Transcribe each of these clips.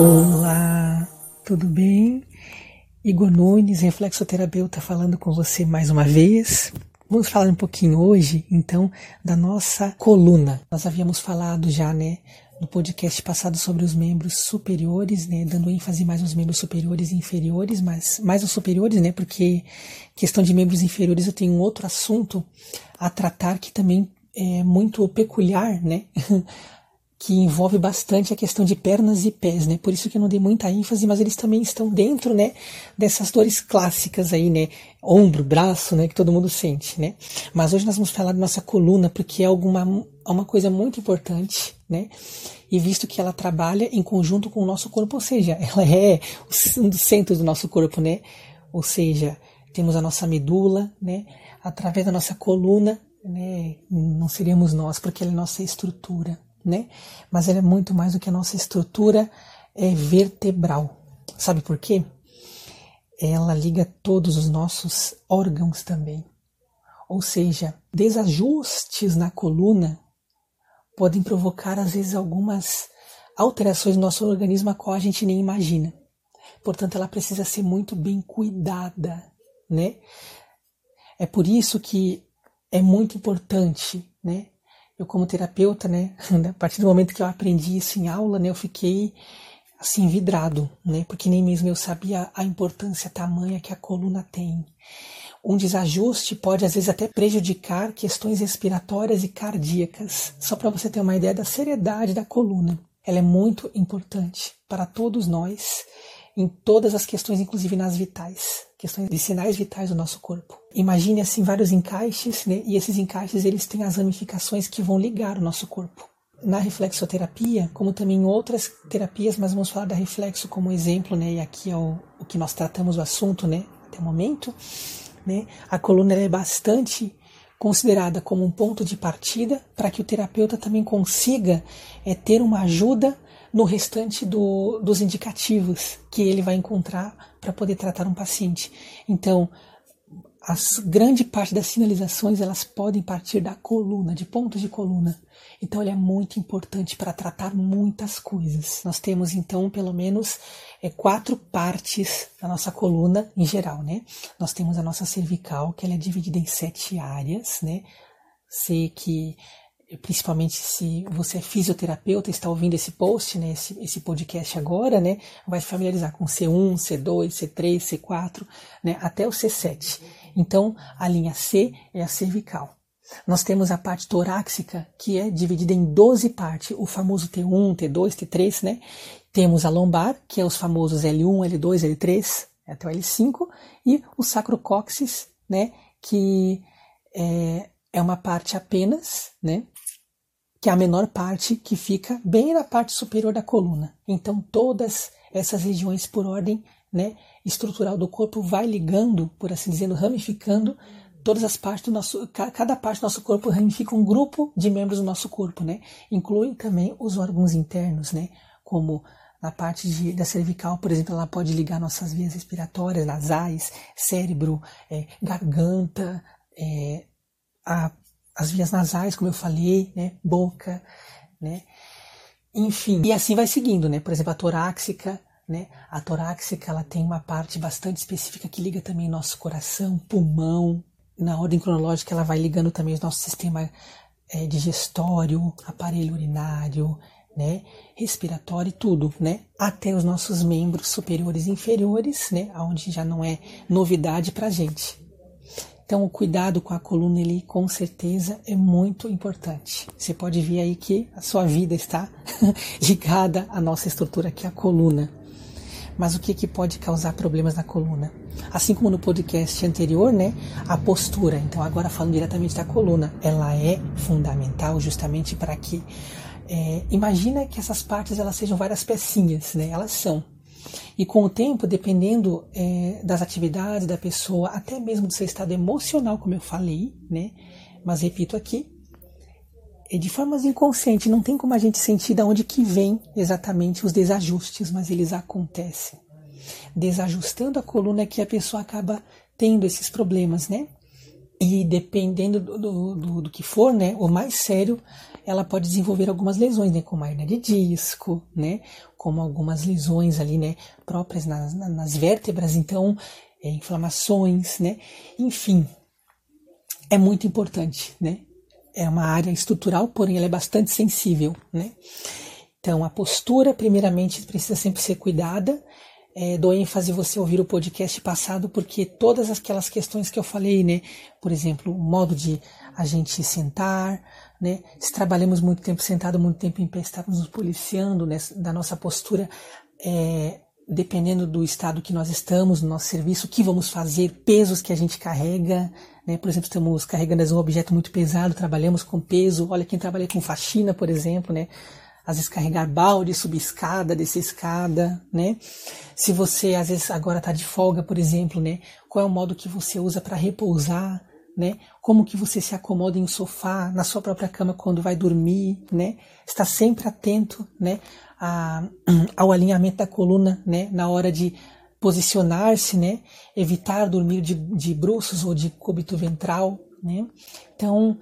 Olá, tudo bem? Igor Nunes, reflexoterapeuta, falando com você mais uma vez. Vamos falar um pouquinho hoje, então, da nossa coluna. Nós havíamos falado já, né, no podcast passado sobre os membros superiores, né, dando ênfase mais nos membros superiores e inferiores, mas mais os superiores, né, porque questão de membros inferiores eu tenho um outro assunto a tratar que também é muito peculiar, né, que envolve bastante a questão de pernas e pés, né? Por isso que eu não dei muita ênfase, mas eles também estão dentro, né, dessas dores clássicas aí, né? Ombro, braço, né, que todo mundo sente, né? Mas hoje nós vamos falar da nossa coluna, porque é alguma uma coisa muito importante, né? E visto que ela trabalha em conjunto com o nosso corpo, ou seja, ela é um dos centros do nosso corpo, né? Ou seja, temos a nossa medula, né? Através da nossa coluna, né? Não seríamos nós, porque ela é nossa estrutura, né? Mas ela é muito mais do que a nossa estrutura é vertebral. Sabe por quê? Ela liga todos os nossos órgãos também. Ou seja, desajustes na coluna podem provocar às vezes algumas alterações no nosso organismo a qual a gente nem imagina. Portanto, ela precisa ser muito bem cuidada, né? É por isso que é muito importante, né, eu como terapeuta, né, a partir do momento que eu aprendi isso em aula, né, eu fiquei assim vidrado, né, porque nem mesmo eu sabia a importância tamanha que a coluna tem. Um desajuste pode às vezes até prejudicar questões respiratórias e cardíacas. Só para você ter uma ideia da seriedade da coluna. Ela é muito importante para todos nós em todas as questões, inclusive nas vitais, questões de sinais vitais do nosso corpo. Imagine assim vários encaixes, né? E esses encaixes eles têm as ramificações que vão ligar o nosso corpo. Na reflexoterapia, como também em outras terapias, mas vamos falar da reflexo como exemplo, né? E aqui é o, o que nós tratamos o assunto, né? Até o momento, né? A coluna é bastante considerada como um ponto de partida para que o terapeuta também consiga é, ter uma ajuda no restante do, dos indicativos que ele vai encontrar para poder tratar um paciente. Então, as grande parte das sinalizações elas podem partir da coluna, de pontos de coluna. Então ele é muito importante para tratar muitas coisas. Nós temos então pelo menos é, quatro partes da nossa coluna em geral, né? Nós temos a nossa cervical, que ela é dividida em sete áreas, né? Sei que principalmente se você é fisioterapeuta, está ouvindo esse post, né, esse, esse podcast agora, né, vai se familiarizar com C1, C2, C3, C4, né, até o C7. Então, a linha C é a cervical. Nós temos a parte torácica, que é dividida em 12 partes, o famoso T1, T2, T3, né? Temos a lombar, que é os famosos L1, L2, L3, até o L5, e o sacrocóccix, né, que é, é uma parte apenas, né, que é a menor parte que fica bem na parte superior da coluna. Então todas essas regiões por ordem né, estrutural do corpo vai ligando, por assim dizer, ramificando todas as partes do nosso, cada parte do nosso corpo ramifica um grupo de membros do nosso corpo, né? Inclui também os órgãos internos, né? Como na parte de, da cervical, por exemplo, ela pode ligar nossas vias respiratórias, nasais, cérebro, é, garganta, é, a as vias nasais, como eu falei, né, boca, né, enfim, e assim vai seguindo, né, por exemplo, a torácica, né, a torácica ela tem uma parte bastante específica que liga também nosso coração, pulmão, na ordem cronológica ela vai ligando também o nosso sistema é, digestório, aparelho urinário, né, respiratório e tudo, né, até os nossos membros superiores e inferiores, né, onde já não é novidade para gente. Então, o cuidado com a coluna, ele com certeza é muito importante. Você pode ver aí que a sua vida está ligada à nossa estrutura, que é a coluna. Mas o que, que pode causar problemas na coluna? Assim como no podcast anterior, né, a postura. Então, agora falando diretamente da coluna, ela é fundamental justamente para que é, imagina que essas partes elas sejam várias pecinhas, né? Elas são. E com o tempo, dependendo é, das atividades da pessoa, até mesmo do seu estado emocional, como eu falei, né? Mas repito aqui, é de formas inconscientes, não tem como a gente sentir de onde que vem exatamente os desajustes, mas eles acontecem. Desajustando a coluna é que a pessoa acaba tendo esses problemas, né? E dependendo do, do, do, do que for, né? O mais sério ela pode desenvolver algumas lesões, né, como a hernia de disco, né, como algumas lesões ali, né, próprias nas, nas vértebras, então, é, inflamações, né, enfim, é muito importante, né, é uma área estrutural, porém ela é bastante sensível, né, então a postura, primeiramente, precisa sempre ser cuidada, é, dou ênfase você ouvir o podcast passado, porque todas aquelas questões que eu falei, né? Por exemplo, o modo de a gente sentar, né? Se trabalhamos muito tempo sentado, muito tempo em pé, estamos nos policiando né, da nossa postura, é, dependendo do estado que nós estamos, no nosso serviço, o que vamos fazer, pesos que a gente carrega, né? Por exemplo, estamos carregando um objeto muito pesado, trabalhamos com peso. Olha quem trabalha com faxina, por exemplo, né? Às vezes carregar balde, subir escada, descer escada, né? Se você às vezes agora está de folga, por exemplo, né? Qual é o modo que você usa para repousar, né? Como que você se acomoda em um sofá, na sua própria cama quando vai dormir, né? Está sempre atento, né? A, ao alinhamento da coluna, né? Na hora de posicionar-se, né? Evitar dormir de, de bruços ou de cúbito ventral, né? Então,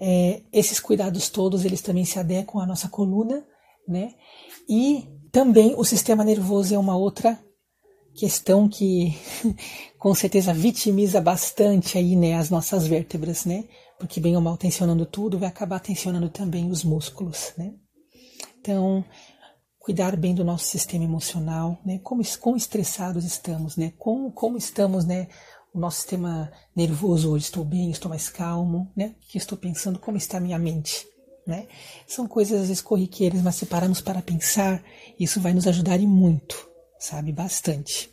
é, esses cuidados todos, eles também se adequam à nossa coluna, né? E também o sistema nervoso é uma outra questão que com certeza vitimiza bastante aí, né, as nossas vértebras, né? Porque bem ou mal tensionando tudo, vai acabar tensionando também os músculos, né? Então, cuidar bem do nosso sistema emocional, né? Como, como estressados estamos, né? Como, como estamos, né? O nosso sistema nervoso hoje, estou bem, estou mais calmo, né? O que estou pensando, como está a minha mente, né? São coisas às vezes corriqueiras, mas se pararmos para pensar, isso vai nos ajudar e muito, sabe? Bastante.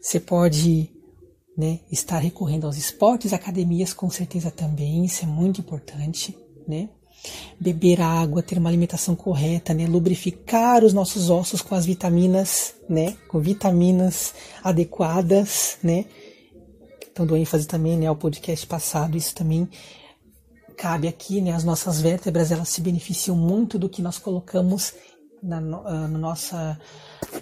Você pode né, estar recorrendo aos esportes, academias com certeza também, isso é muito importante, né? Beber água, ter uma alimentação correta, né? Lubrificar os nossos ossos com as vitaminas, né? Com vitaminas adequadas, né? Dou ênfase também né, ao podcast passado, isso também cabe aqui, né? As nossas vértebras elas se beneficiam muito do que nós colocamos na, na nossa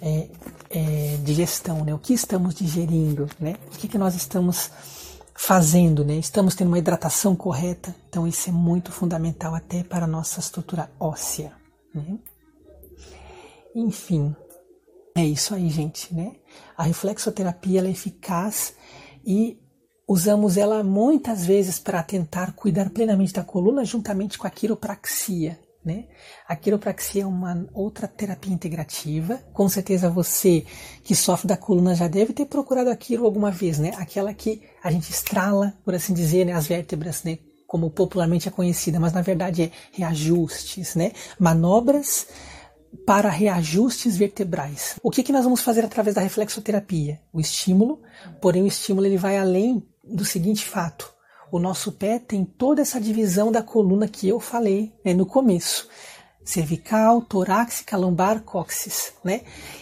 é, é, digestão, né? O que estamos digerindo, né? O que, que nós estamos fazendo, né? Estamos tendo uma hidratação correta, então isso é muito fundamental até para a nossa estrutura óssea, né? Enfim, é isso aí, gente, né? A reflexoterapia é eficaz e usamos ela muitas vezes para tentar cuidar plenamente da coluna juntamente com a quiropraxia. Né? A quiropraxia é uma outra terapia integrativa. Com certeza você que sofre da coluna já deve ter procurado a quiro alguma vez, né? Aquela que a gente estrala, por assim dizer, né? as vértebras, né? como popularmente é conhecida, mas na verdade é reajustes, né? Manobras para reajustes vertebrais. O que, que nós vamos fazer através da reflexoterapia? O estímulo, porém o estímulo ele vai além do seguinte fato: o nosso pé tem toda essa divisão da coluna que eu falei né, no começo, cervical, torácica, lombar, cóccix, né?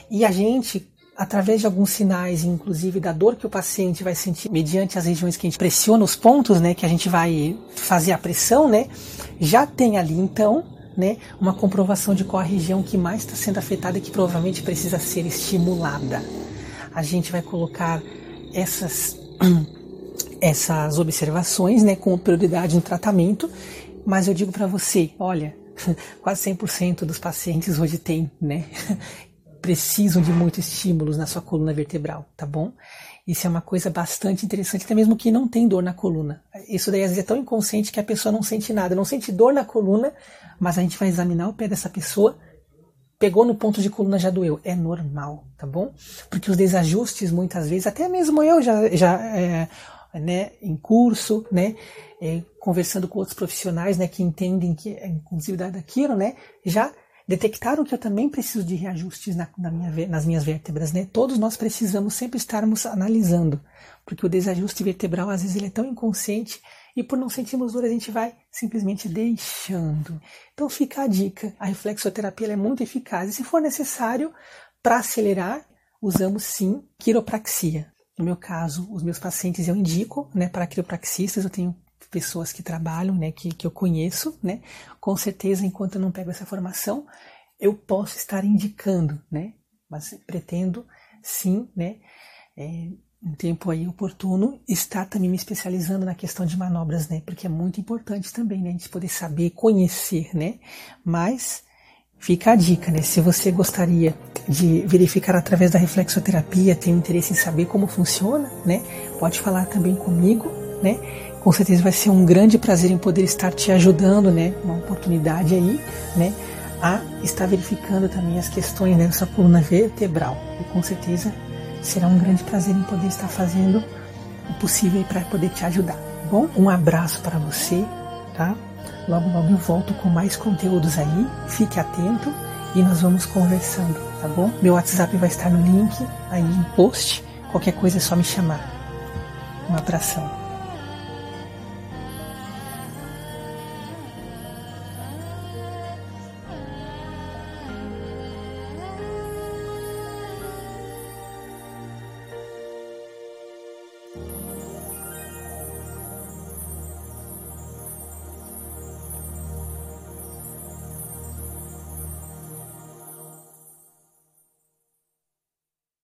E a gente através de alguns sinais, inclusive da dor que o paciente vai sentir mediante as regiões que a gente pressiona os pontos, né, que a gente vai fazer a pressão, né, já tem ali então né, uma comprovação de qual a região que mais está sendo afetada e que provavelmente precisa ser estimulada. A gente vai colocar essas, essas observações né, com prioridade no tratamento, mas eu digo para você, olha, quase 100% dos pacientes hoje têm, né, precisam de muitos estímulos na sua coluna vertebral, tá bom? Isso é uma coisa bastante interessante, até mesmo que não tem dor na coluna. Isso daí às vezes é tão inconsciente que a pessoa não sente nada, não sente dor na coluna, mas a gente vai examinar o pé dessa pessoa, pegou no ponto de coluna já doeu, é normal, tá bom? Porque os desajustes muitas vezes, até mesmo eu já, já é, né, em curso, né, é, conversando com outros profissionais, né, que entendem que, inclusive da Kiro, né, já detectaram que eu também preciso de reajustes na, na minha, nas minhas vértebras, né? Todos nós precisamos sempre estarmos analisando, porque o desajuste vertebral às vezes ele é tão inconsciente e por não sentirmos dor a gente vai simplesmente deixando. Então fica a dica, a reflexoterapia é muito eficaz e se for necessário para acelerar, usamos sim quiropraxia. No meu caso, os meus pacientes eu indico, né, para quiropraxistas, eu tenho pessoas que trabalham, né, que, que eu conheço, né, com certeza, enquanto eu não pego essa formação, eu posso estar indicando, né, mas pretendo sim, né, é, um tempo aí oportuno, estar também me especializando na questão de manobras, né? Porque é muito importante também, né? A gente poder saber, conhecer, né? Mas fica a dica, né? Se você gostaria de verificar através da reflexoterapia, tem interesse em saber como funciona, né? Pode falar também comigo, né? Com certeza vai ser um grande prazer em poder estar te ajudando, né? Uma oportunidade aí, né? A estar verificando também as questões dessa coluna vertebral. E com certeza será um grande prazer em poder estar fazendo o possível para poder te ajudar. Tá bom, um abraço para você, tá? Logo, logo eu volto com mais conteúdos aí. Fique atento e nós vamos conversando, tá bom? Meu WhatsApp vai estar no link aí no post. Qualquer coisa é só me chamar. Um abração.